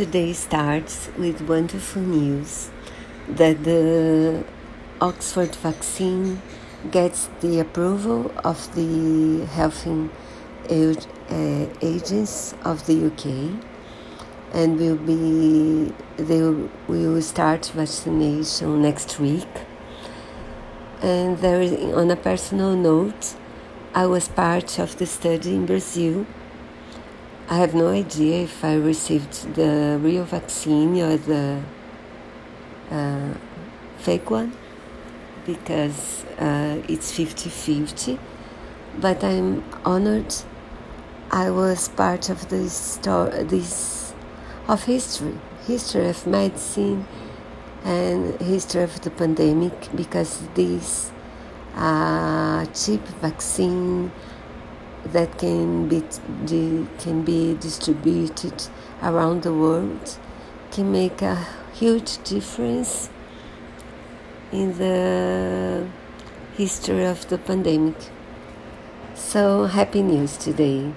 today starts with wonderful news that the Oxford vaccine gets the approval of the health uh, agents of the UK and will be they will start vaccination next week. And there on a personal note I was part of the study in Brazil I have no idea if I received the real vaccine or the uh, fake one because uh, it's 50 50. But I'm honored I was part of this story, this of history, history of medicine and history of the pandemic because this uh, cheap vaccine that can be can be distributed around the world can make a huge difference in the history of the pandemic. So happy news today.